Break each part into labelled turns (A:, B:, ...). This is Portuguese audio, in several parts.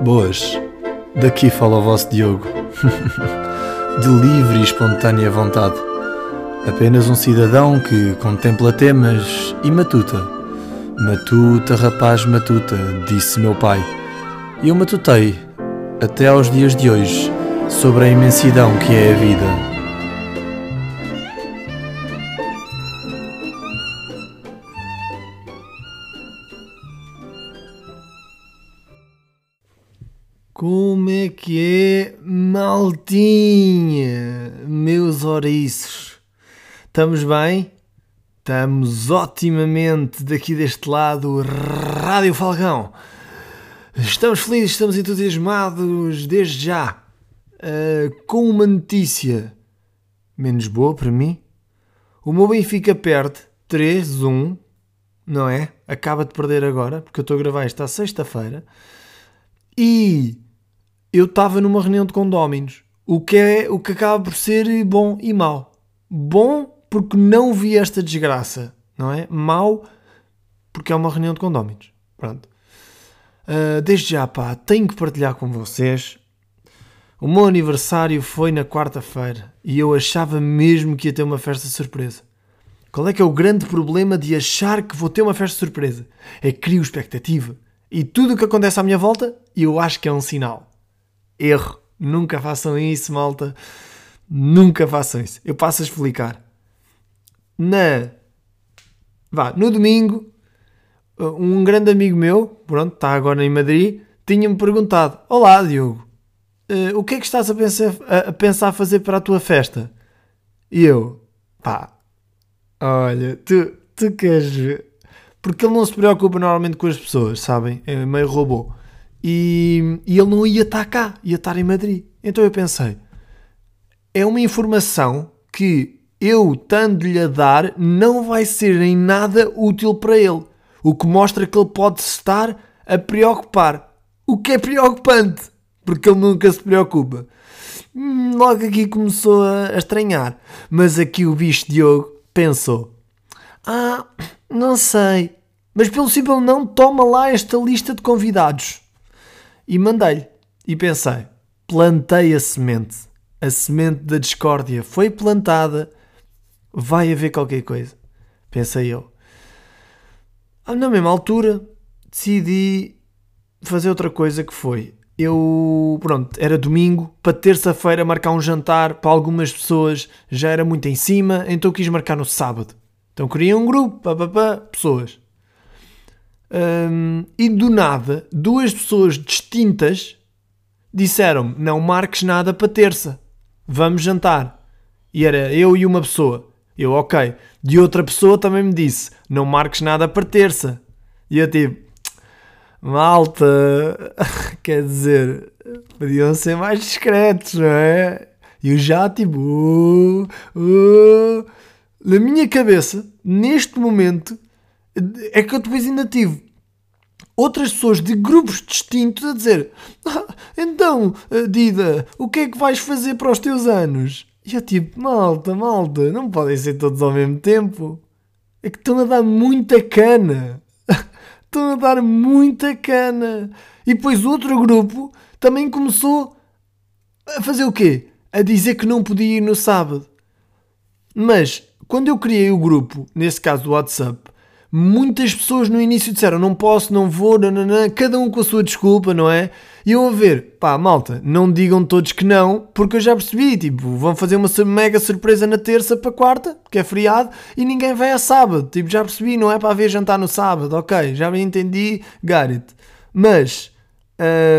A: Boas, daqui fala o vosso Diogo. De livre e espontânea vontade. Apenas um cidadão que contempla temas e matuta. Matuta, rapaz, matuta, disse meu pai. E eu matutei, até aos dias de hoje, sobre a imensidão que é a vida.
B: Estamos bem? Estamos otimamente daqui deste lado, Rádio Falcão. Estamos felizes, estamos entusiasmados desde já uh, com uma notícia menos boa para mim. O meu Benfica perde 3-1, não é? Acaba de perder agora, porque eu estou a gravar esta sexta-feira. E eu estava numa reunião de condóminos, o que, é, o que acaba por ser bom e mau. Bom porque não vi esta desgraça, não é? Mau porque é uma reunião de condóminos. Pronto. Uh, desde já, pá, tenho que partilhar com vocês. O meu aniversário foi na quarta-feira e eu achava mesmo que ia ter uma festa surpresa. Qual é que é o grande problema de achar que vou ter uma festa surpresa? É que crio expectativa. E tudo o que acontece à minha volta, eu acho que é um sinal. Erro. Nunca façam isso, malta. Nunca façam isso. Eu passo a explicar. Na. Vá, no domingo, um grande amigo meu, pronto, está agora em Madrid, tinha-me perguntado: Olá, Diogo, uh, o que é que estás a pensar, a pensar fazer para a tua festa? E eu, pá, olha, tu, tu queres ver? Porque ele não se preocupa normalmente com as pessoas, sabem? É meio robô e, e ele não ia estar cá, ia estar em Madrid. Então eu pensei, é uma informação que eu, estando-lhe a dar, não vai ser em nada útil para ele. O que mostra que ele pode estar a preocupar. O que é preocupante, porque ele nunca se preocupa. Hum, logo aqui começou a estranhar. Mas aqui o bicho Diogo pensou: Ah, não sei, mas pelo simples não toma lá esta lista de convidados e mandei-lhe. E pensei, plantei a semente. A semente da discórdia foi plantada, vai haver qualquer coisa. Pensei eu. Ah, na mesma altura, decidi fazer outra coisa que foi. Eu, pronto, era domingo, para terça-feira marcar um jantar para algumas pessoas já era muito em cima, então quis marcar no sábado. Então queria um grupo, pá, pá, pá, pessoas. Um, e do nada, duas pessoas distintas disseram-me: Não marques nada para terça, vamos jantar. E era eu e uma pessoa. Eu, ok. De outra pessoa também me disse: Não marques nada para terça. E eu tipo: Malta, quer dizer, podiam ser mais discretos, não é? E eu já tipo: uh, uh, Na minha cabeça, neste momento é que eu depois ainda tive outras pessoas de grupos distintos a dizer: ah, Então, Dida, o que é que vais fazer para os teus anos? E eu tipo: Malta, malta, não podem ser todos ao mesmo tempo. É que estão a dar muita cana. estão a dar muita cana. E depois outro grupo também começou a fazer o quê? A dizer que não podia ir no sábado. Mas quando eu criei o grupo, nesse caso do WhatsApp, muitas pessoas no início disseram não posso, não vou, nananã, cada um com a sua desculpa, não é? E eu a ver, pá, malta, não digam todos que não, porque eu já percebi, tipo, vão fazer uma mega surpresa na terça para quarta, que é feriado, e ninguém vai a sábado, tipo, já percebi, não é para haver jantar no sábado, ok, já me entendi, it. Mas,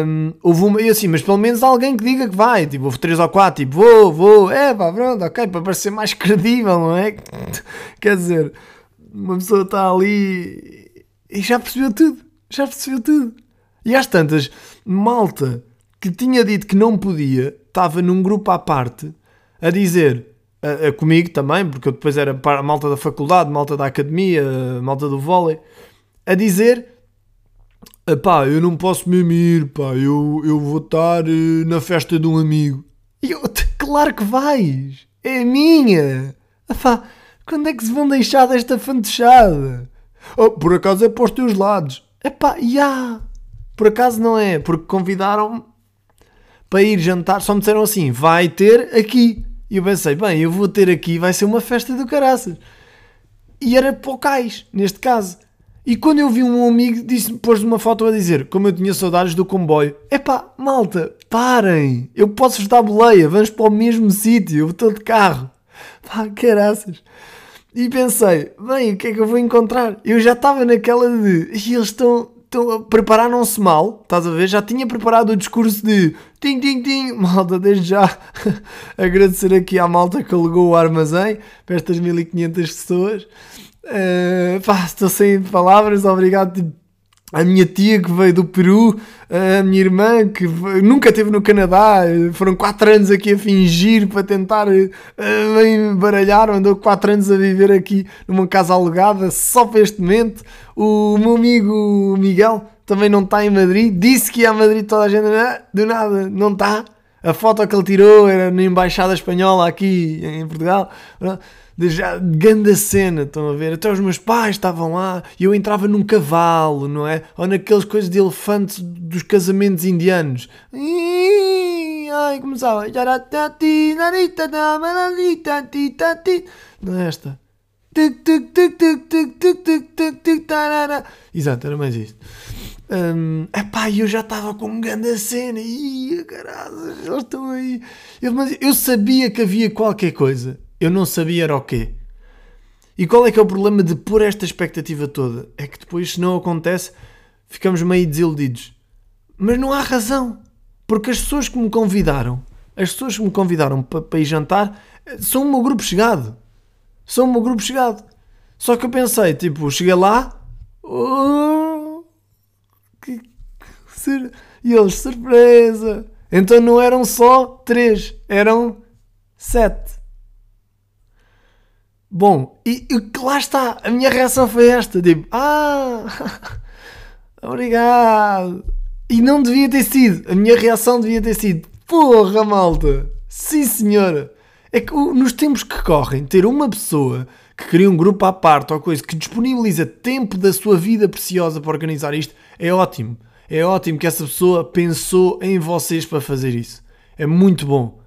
B: um, houve uma, e assim, mas pelo menos alguém que diga que vai, tipo, houve três ou quatro, tipo, vou, vou, é pá, pronto, ok, para parecer mais credível, não é? Quer dizer uma pessoa está ali e já percebeu tudo. Já percebeu tudo. E às tantas, malta que tinha dito que não podia, estava num grupo à parte a dizer, a, a comigo também, porque eu depois era para a malta da faculdade, malta da academia, malta do vôlei, a dizer pá, eu não posso mesmo ir, pá, eu, eu vou estar uh, na festa de um amigo. E eu, claro que vais, é minha. Pá, quando é que se vão deixar desta fantochada? Oh, por acaso é para os teus lados. Epá, já. Por acaso não é, porque convidaram-me para ir jantar, só me disseram assim: vai ter aqui. E eu pensei, bem, eu vou ter aqui, vai ser uma festa do caraças. E era para o cais, neste caso. E quando eu vi um amigo, disse, pôs uma foto a dizer, como eu tinha saudades do comboio, epá, malta, parem, eu posso-vos dar boleia, vamos para o mesmo sítio, eu estou de carro. Pá, caraças. E pensei, bem, o que é que eu vou encontrar? Eu já estava naquela de, eles estão, estão prepararam-se mal, estás a ver? Já tinha preparado o discurso de tim, tim, tim, malta, desde já agradecer aqui à malta que alugou o armazém para estas 1500 pessoas. Uh, pá, estou sem palavras, obrigado tipo, a minha tia que veio do Peru, a minha irmã que veio, nunca esteve no Canadá, foram 4 anos aqui a fingir para tentar uh, baralhar, andou 4 anos a viver aqui numa casa alugada só para este momento. O meu amigo Miguel também não está em Madrid, disse que ia a Madrid toda a gente, ah, do nada, não está. A foto que ele tirou era na Embaixada Espanhola aqui em Portugal de já, grande cena, estão a ver? Até os meus pais estavam lá e eu entrava num cavalo, não é? Ou naquelas coisas de elefantes dos casamentos indianos. Ai, começava. Não é esta? Exato, era mais isto. Um, epá, eu já estava com um grande cena. Ih, caralho, eles estão aí. Eu, mas eu sabia que havia qualquer coisa eu não sabia era o quê. E qual é que é o problema de pôr esta expectativa toda? É que depois, se não acontece, ficamos meio desiludidos. Mas não há razão. Porque as pessoas que me convidaram, as pessoas que me convidaram para, para ir jantar, são o meu grupo chegado. São o meu grupo chegado. Só que eu pensei, tipo, cheguei lá. Oh, que, que, e eles, surpresa! Então não eram só três, eram sete. Bom, e, e lá está, a minha reação foi esta: tipo, ah, obrigado. E não devia ter sido, a minha reação devia ter sido, porra, malta, sim senhora. É que nos tempos que correm, ter uma pessoa que cria um grupo à parte ou coisa que disponibiliza tempo da sua vida preciosa para organizar isto é ótimo. É ótimo que essa pessoa pensou em vocês para fazer isso. É muito bom.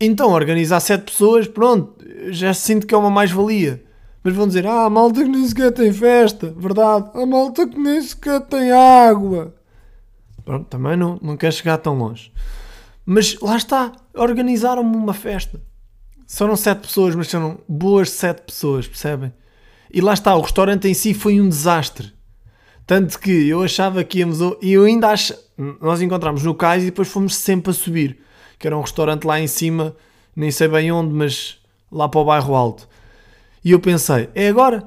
B: Então, organizar sete pessoas, pronto, já sinto que é uma mais-valia. Mas vão dizer, ah, a malta que nem sequer tem festa, verdade, a malta que nem sequer tem água. Pronto, também não, não quer chegar tão longe. Mas lá está, organizaram-me uma festa. São sete pessoas, mas são boas sete pessoas, percebem? E lá está, o restaurante em si foi um desastre. Tanto que eu achava que íamos. E eu ainda acho. Nós encontramos no cais e depois fomos sempre a subir que era um restaurante lá em cima, nem sei bem onde, mas lá para o bairro alto. E eu pensei, é agora?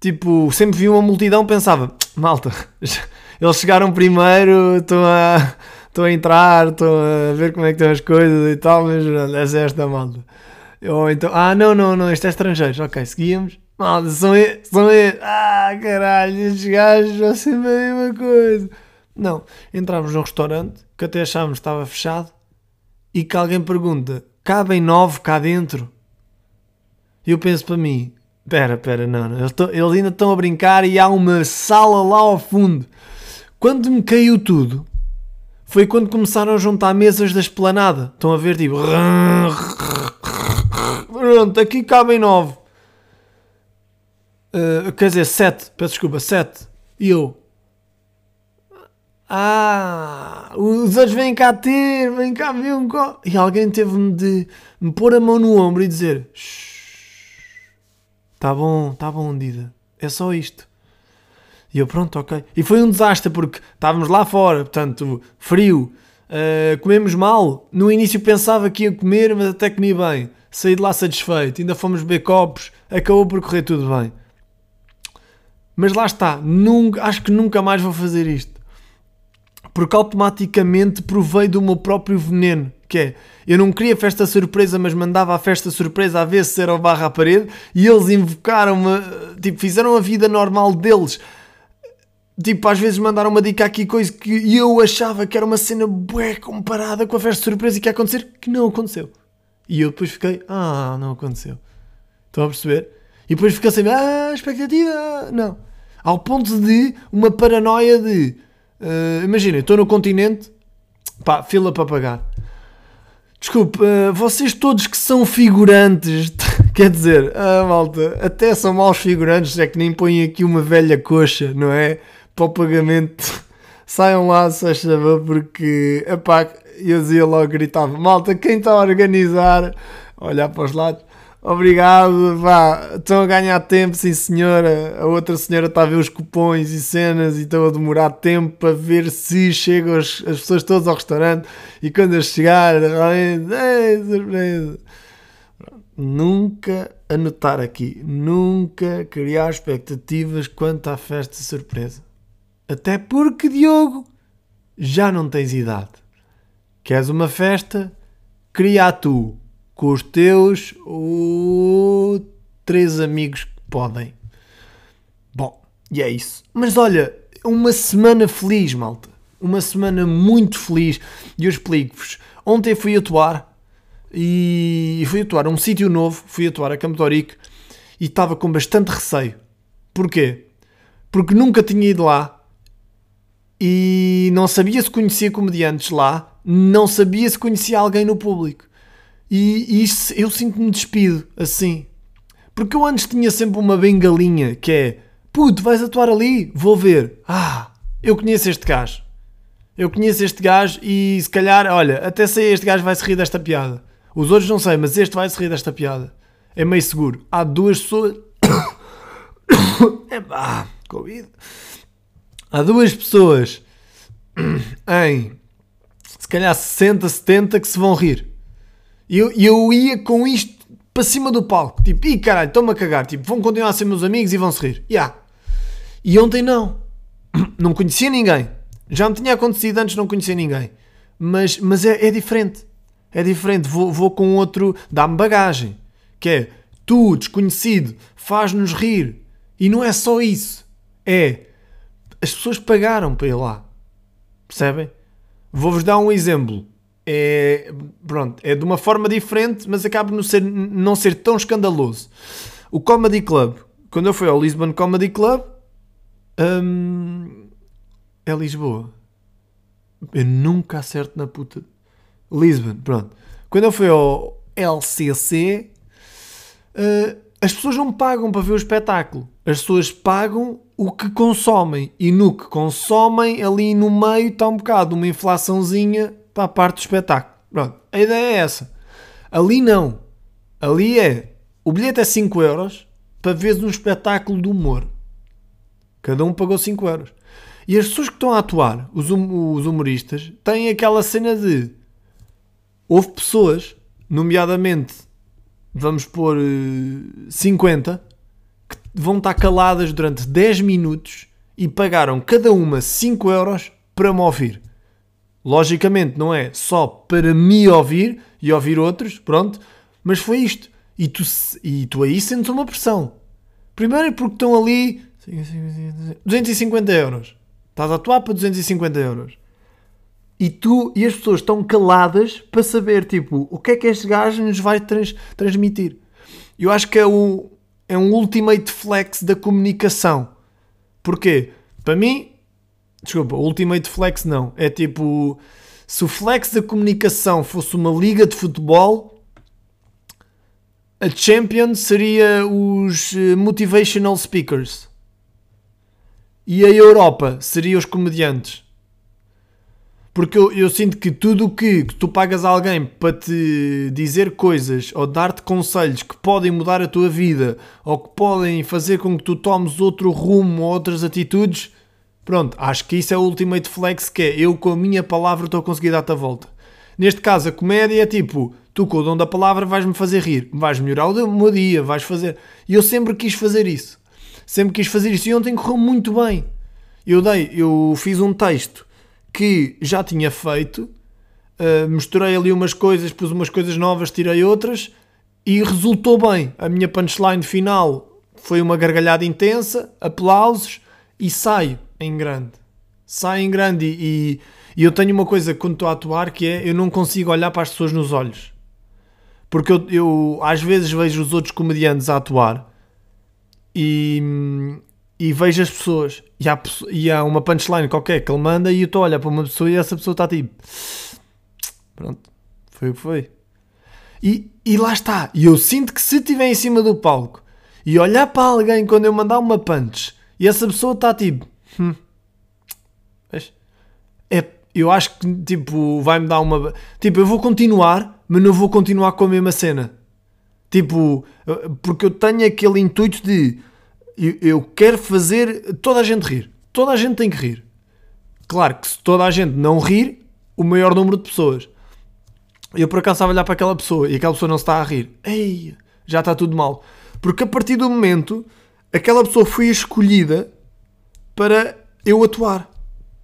B: Tipo, sempre vi uma multidão, pensava, malta, eles chegaram primeiro, estão a, estão a entrar, estão a ver como é que estão as coisas e tal, mas essa é esta malta. Ou então, ah, não, não, não, isto é estrangeiros, ok, seguíamos. Malta, são eles, são eles. Ah, caralho, estes gajos vão ser a mesma coisa. Não, entramos num restaurante que até achámos que estava fechado e que alguém pergunta: cabem nove cá dentro? Eu penso para mim: pera, pera, não, não eles, eles ainda estão a brincar e há uma sala lá ao fundo. Quando me caiu tudo, foi quando começaram a juntar mesas da esplanada. Estão a ver, tipo. Pronto, aqui cabem nove. Uh, quer dizer, sete, peço desculpa, sete. E eu, ah, os outros vêm cá ter, vêm cá ver um co... E alguém teve-me de me pôr a mão no ombro e dizer: Está bom, está bom, Dida. É só isto. E eu, pronto, ok. E foi um desastre porque estávamos lá fora, portanto, frio, uh, comemos mal. No início pensava que ia comer, mas até comi bem. Saí de lá satisfeito, ainda fomos beber copos, acabou por correr tudo bem. Mas lá está, nunca, acho que nunca mais vou fazer isto porque automaticamente provei do meu próprio veneno. Que é, eu não queria festa surpresa, mas mandava a festa surpresa a ver se era o barra à parede e eles invocaram-me, tipo, fizeram a vida normal deles. Tipo, às vezes mandaram uma dica aqui, coisa que eu achava que era uma cena bué comparada com a festa surpresa e que ia acontecer, que não aconteceu. E eu depois fiquei, ah, não aconteceu. Estão a perceber? E depois fiquei assim, ah, expectativa, não. Ao ponto de uma paranoia de Uh, Imaginem, estou no continente, pá, fila para pagar. Desculpe, uh, vocês todos que são figurantes, quer dizer, ah, malta, até são maus figurantes, é que nem põem aqui uma velha coxa, não é? Para o pagamento. Saiam lá, se favor, porque, epá, eu dizia logo, gritava, malta, quem está a organizar, olhar para os lados, Obrigado, vá. Estão a ganhar tempo, sim senhora. A outra senhora está a ver os cupons e cenas e estão a demorar tempo para ver se chegam as, as pessoas todas ao restaurante. E quando eu chegar, é surpresa. Nunca anotar aqui, nunca criar expectativas quanto à festa surpresa. Até porque, Diogo, já não tens idade. Queres uma festa? Cria tu com os teus ou três amigos que podem. Bom, e é isso. Mas olha, uma semana feliz, malta. Uma semana muito feliz. E eu explico-vos. Ontem fui atuar e fui atuar a um sítio novo. Fui atuar a Campo de e estava com bastante receio. Porquê? Porque nunca tinha ido lá e não sabia se conhecia comediantes lá, não sabia se conhecia alguém no público. E, isso eu sinto-me despido assim. Porque eu antes tinha sempre uma bengalinha que é puto, vais atuar ali? Vou ver. Ah, eu conheço este gajo. Eu conheço este gajo e se calhar, olha, até sei este gajo vai se rir desta piada. Os outros não sei, mas este vai se rir desta piada. É meio seguro. Há duas pessoas. é pá, Covid. Há duas pessoas em se calhar 60, 70 que se vão rir. E eu, eu ia com isto para cima do palco. Tipo, ih caralho, estão-me a cagar. Tipo, vão continuar a ser meus amigos e vão se rir. Yeah. E ontem não. Não conhecia ninguém. Já me tinha acontecido antes não conhecer ninguém. Mas, mas é, é diferente. É diferente. Vou, vou com outro. Dá-me bagagem. Que é tu, desconhecido, faz-nos rir. E não é só isso. É. As pessoas pagaram para ir lá. Percebem? Vou-vos dar um exemplo é, pronto, é de uma forma diferente, mas acaba não ser, não ser tão escandaloso. O Comedy Club, quando eu fui ao Lisbon Comedy Club, hum, é Lisboa. Eu nunca acerto na puta. Lisbon, pronto. Quando eu fui ao LCC, uh, eh, as pessoas não pagam para ver o espetáculo. As pessoas pagam o que consomem. E no que consomem, ali no meio está um bocado uma inflaçãozinha para a parte do espetáculo. Pronto, a ideia é essa. Ali não. Ali é. O bilhete é 5 euros para ver um espetáculo de humor. Cada um pagou 5 euros. E as pessoas que estão a atuar, os, hum, os humoristas, têm aquela cena de. Houve pessoas, nomeadamente, vamos pôr 50, eh, que vão estar caladas durante 10 minutos e pagaram cada uma 5 euros para me ouvir. Logicamente, não é só para me ouvir e ouvir outros, pronto, mas foi isto. E tu, e tu aí sentes uma pressão. Primeiro é porque estão ali 250 euros. Estás a atuar para 250 euros. E tu e as pessoas estão caladas para saber, tipo, o que é que este gajo nos vai trans, transmitir. Eu acho que é, o, é um ultimate flex da comunicação. Porquê? Para mim, Desculpa, Ultimate Flex não. É tipo. Se o flex da comunicação fosse uma liga de futebol, a Champions seria os eh, Motivational Speakers. E a Europa seria os comediantes. Porque eu, eu sinto que tudo o que, que tu pagas a alguém para te dizer coisas ou dar-te conselhos que podem mudar a tua vida ou que podem fazer com que tu tomes outro rumo ou outras atitudes Pronto, acho que isso é o ultimate flex que é eu com a minha palavra estou a conseguir dar-te a volta. Neste caso, a comédia é tipo, tu com o dom da palavra vais-me fazer rir, vais melhorar o meu dia, vais fazer. E eu sempre quis fazer isso. Sempre quis fazer isso e ontem correu muito bem. Eu dei, eu fiz um texto que já tinha feito, uh, misturei ali umas coisas, pus umas coisas novas, tirei outras e resultou bem. A minha punchline final foi uma gargalhada intensa, aplausos e saio em grande. Sai em grande e, e, eu tenho uma coisa quando estou a atuar que é eu não consigo olhar para as pessoas nos olhos. Porque eu, eu às vezes vejo os outros comediantes a atuar e, e vejo as pessoas e há, e há uma punchline qualquer que ele manda e eu estou a olhar para uma pessoa e essa pessoa está tipo pronto, foi o que foi e, e lá está, e eu sinto que se estiver em cima do palco e olhar para alguém quando eu mandar uma punch e essa pessoa está tipo hum, é, eu acho que tipo vai-me dar uma tipo, eu vou continuar mas não vou continuar com a mesma cena tipo, porque eu tenho aquele intuito de eu, eu quero fazer toda a gente rir. Toda a gente tem que rir. Claro que se toda a gente não rir, o maior número de pessoas. Eu por acaso estava a olhar para aquela pessoa e aquela pessoa não se está a rir. Ei, já está tudo mal. Porque a partir do momento, aquela pessoa foi escolhida para eu atuar.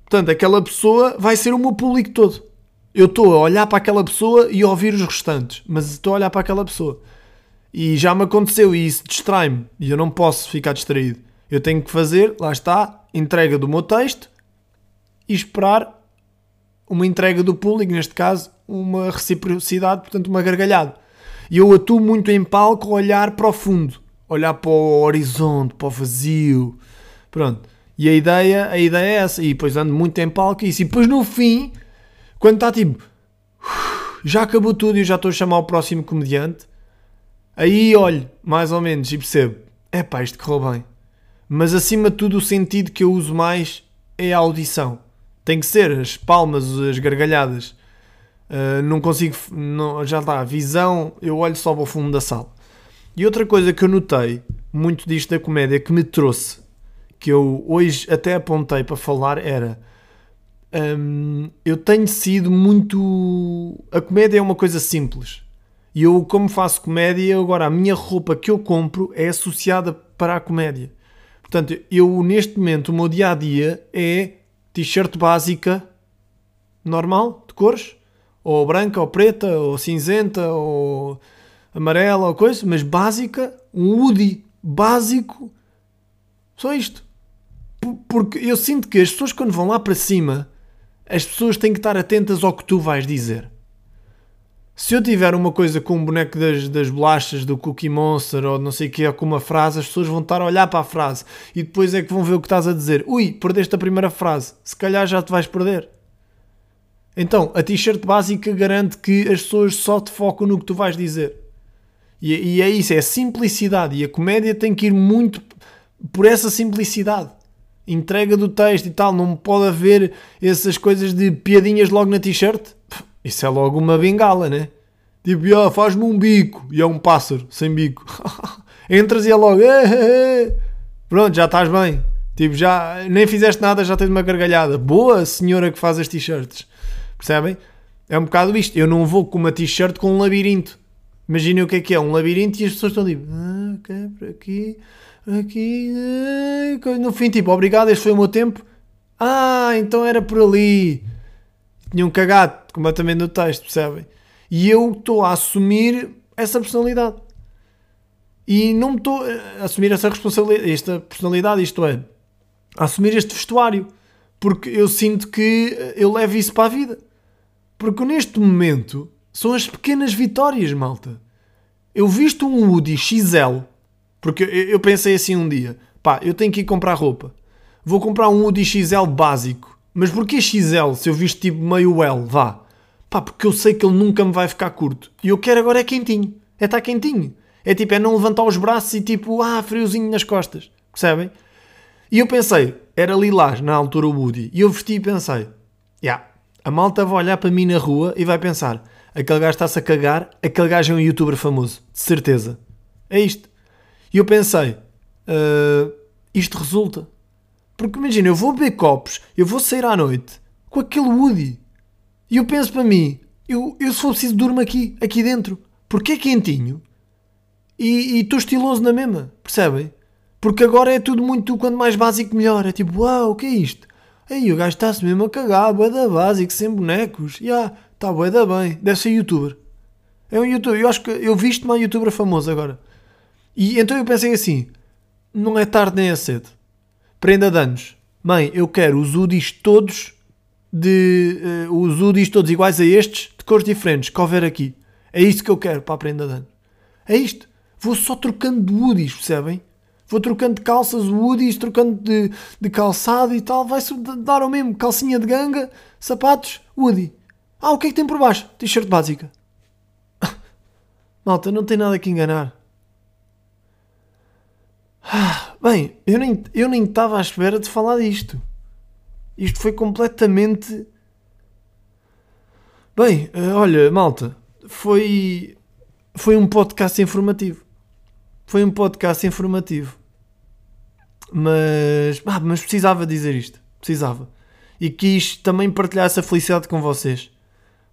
B: Portanto, aquela pessoa vai ser o meu público todo. Eu estou a olhar para aquela pessoa e a ouvir os restantes, mas estou a olhar para aquela pessoa. E já me aconteceu e isso distrai-me. E eu não posso ficar distraído. Eu tenho que fazer, lá está, entrega do meu texto e esperar uma entrega do público, neste caso, uma reciprocidade, portanto, uma gargalhada. E eu atuo muito em palco olhar para o fundo, olhar para o horizonte, para o vazio. Pronto. E a ideia, a ideia é essa. E depois ando muito em palco e isso. E depois no fim, quando está tipo, já acabou tudo e eu já estou a chamar o próximo comediante, Aí olho, mais ou menos, e percebo: é pá, isto correu bem. Mas acima de tudo, o sentido que eu uso mais é a audição. Tem que ser as palmas, as gargalhadas. Uh, não consigo, não, já está, a visão, eu olho só para o fundo da sala. E outra coisa que eu notei, muito disto da comédia, que me trouxe, que eu hoje até apontei para falar, era. Um, eu tenho sido muito. A comédia é uma coisa simples. E eu, como faço comédia, agora a minha roupa que eu compro é associada para a comédia. Portanto, eu neste momento, o meu dia a dia é t-shirt básica, normal, de cores, ou branca, ou preta, ou cinzenta, ou amarela, ou coisa, mas básica, um hoodie básico, só isto. Porque eu sinto que as pessoas, quando vão lá para cima, as pessoas têm que estar atentas ao que tu vais dizer. Se eu tiver uma coisa com um boneco das, das bolachas do Cookie Monster ou não sei o que, ou com uma frase, as pessoas vão estar a olhar para a frase e depois é que vão ver o que estás a dizer. Ui, perdeste a primeira frase, se calhar já te vais perder. Então, a t-shirt básica garante que as pessoas só te focam no que tu vais dizer. E, e é isso, é simplicidade. E a comédia tem que ir muito por essa simplicidade. Entrega do texto e tal, não pode haver essas coisas de piadinhas logo na t-shirt isso é logo uma bengala, né? Tipo, oh, faz-me um bico. E é um pássaro sem bico. Entras e é logo. Eh, eh, eh. Pronto, já estás bem. Tipo, já nem fizeste nada, já tens uma gargalhada. Boa senhora que faz as t-shirts. Percebem? É um bocado isto. Eu não vou com uma t-shirt com um labirinto. Imaginem o que é que é um labirinto e as pessoas estão tipo, ah, ok, por aqui, aqui. Ah, no fim, tipo, obrigado, este foi o meu tempo. Ah, então era por ali tinham cagado completamente no texto, percebem? E eu estou a assumir essa personalidade. E não estou a assumir essa responsabilidade, esta personalidade, isto é, a assumir este vestuário. Porque eu sinto que eu levo isso para a vida. Porque neste momento são as pequenas vitórias, malta. Eu visto um Woody XL, porque eu pensei assim um dia, pá, eu tenho que ir comprar roupa. Vou comprar um Woody XL básico mas porquê XL se eu visto tipo meio L, vá? Pá, porque eu sei que ele nunca me vai ficar curto. E eu quero agora é quentinho. É estar quentinho. É tipo, é não levantar os braços e tipo, ah, friozinho nas costas. Percebem? E eu pensei, era lilás na altura o Woody. E eu vesti e pensei, yeah, a malta vai olhar para mim na rua e vai pensar, aquele gajo está-se a cagar, aquele gajo é um youtuber famoso. De certeza. É isto. E eu pensei, uh, isto resulta. Porque imagina, eu vou beber copos, eu vou sair à noite com aquele Woody. E eu penso para mim, eu, eu se for preciso durmo aqui, aqui dentro. Porque é quentinho. E estou estiloso na mesma, percebem? Porque agora é tudo muito, quanto mais básico melhor. É tipo, uau, o que é isto? Aí o gajo está-se mesmo a cagar, bué da básico, sem bonecos. Já, yeah, está bué da bem. Deve ser youtuber. É um youtuber. Eu acho que eu visto uma youtuber famoso agora. E então eu pensei assim, não é tarde nem é cedo. Prenda de anos. Mãe, eu quero os UDIs todos de uh, os UDIs todos iguais a estes, de cores diferentes, que houver aqui. É isto que eu quero para a prenda de anos. É isto. Vou só trocando de UDIs, percebem? Vou trocando de calças, Woodies, trocando de, de calçado e tal. Vai-se dar ao mesmo. Calcinha de ganga, sapatos, Woody. Ah, o que é que tem por baixo? T-shirt básica. Malta, não tem nada que enganar. Bem, eu nem eu nem estava à espera de falar disto. Isto foi completamente. Bem, eh, olha, malta, foi foi um podcast informativo. Foi um podcast informativo. Mas, ah, mas precisava dizer isto. Precisava. E quis também partilhar essa felicidade com vocês.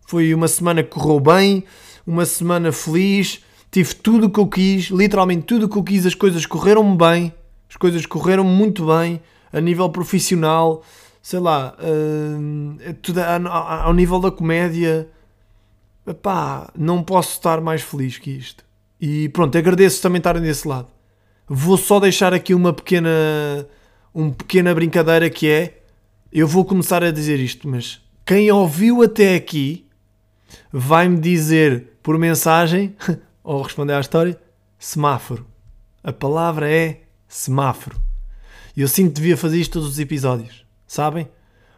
B: Foi uma semana que correu bem, uma semana feliz, tive tudo o que eu quis, literalmente tudo o que eu quis, as coisas correram bem, as coisas correram muito bem, a nível profissional, sei lá, uh, tudo, ao nível da comédia, pá, não posso estar mais feliz que isto. E pronto, agradeço também estarem desse lado. Vou só deixar aqui uma pequena, uma pequena brincadeira que é, eu vou começar a dizer isto, mas quem ouviu até aqui vai-me dizer por mensagem, ou responder à história, semáforo. A palavra é semáforo. E eu sinto que devia fazer isto todos os episódios, sabem?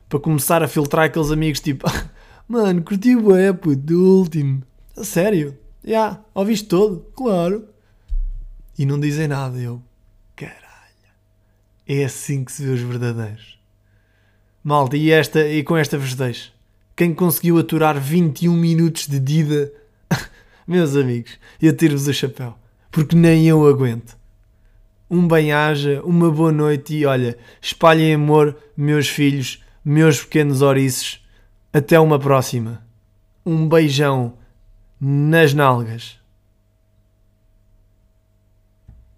B: Para começar a filtrar aqueles amigos tipo, mano, curti o é do último. A sério? Já, yeah, ouviste todo? Claro. E não dizem nada. Eu, caralho. É assim que se vê os verdadeiros. Malta, e, esta, e com esta vos deixo. Quem conseguiu aturar 21 minutos de Dida, meus amigos, eu tiro-vos o chapéu, porque nem eu aguento. Um bem-aja, uma boa noite e olha, espalhem amor, meus filhos, meus pequenos ouriços. Até uma próxima. Um beijão nas nalgas.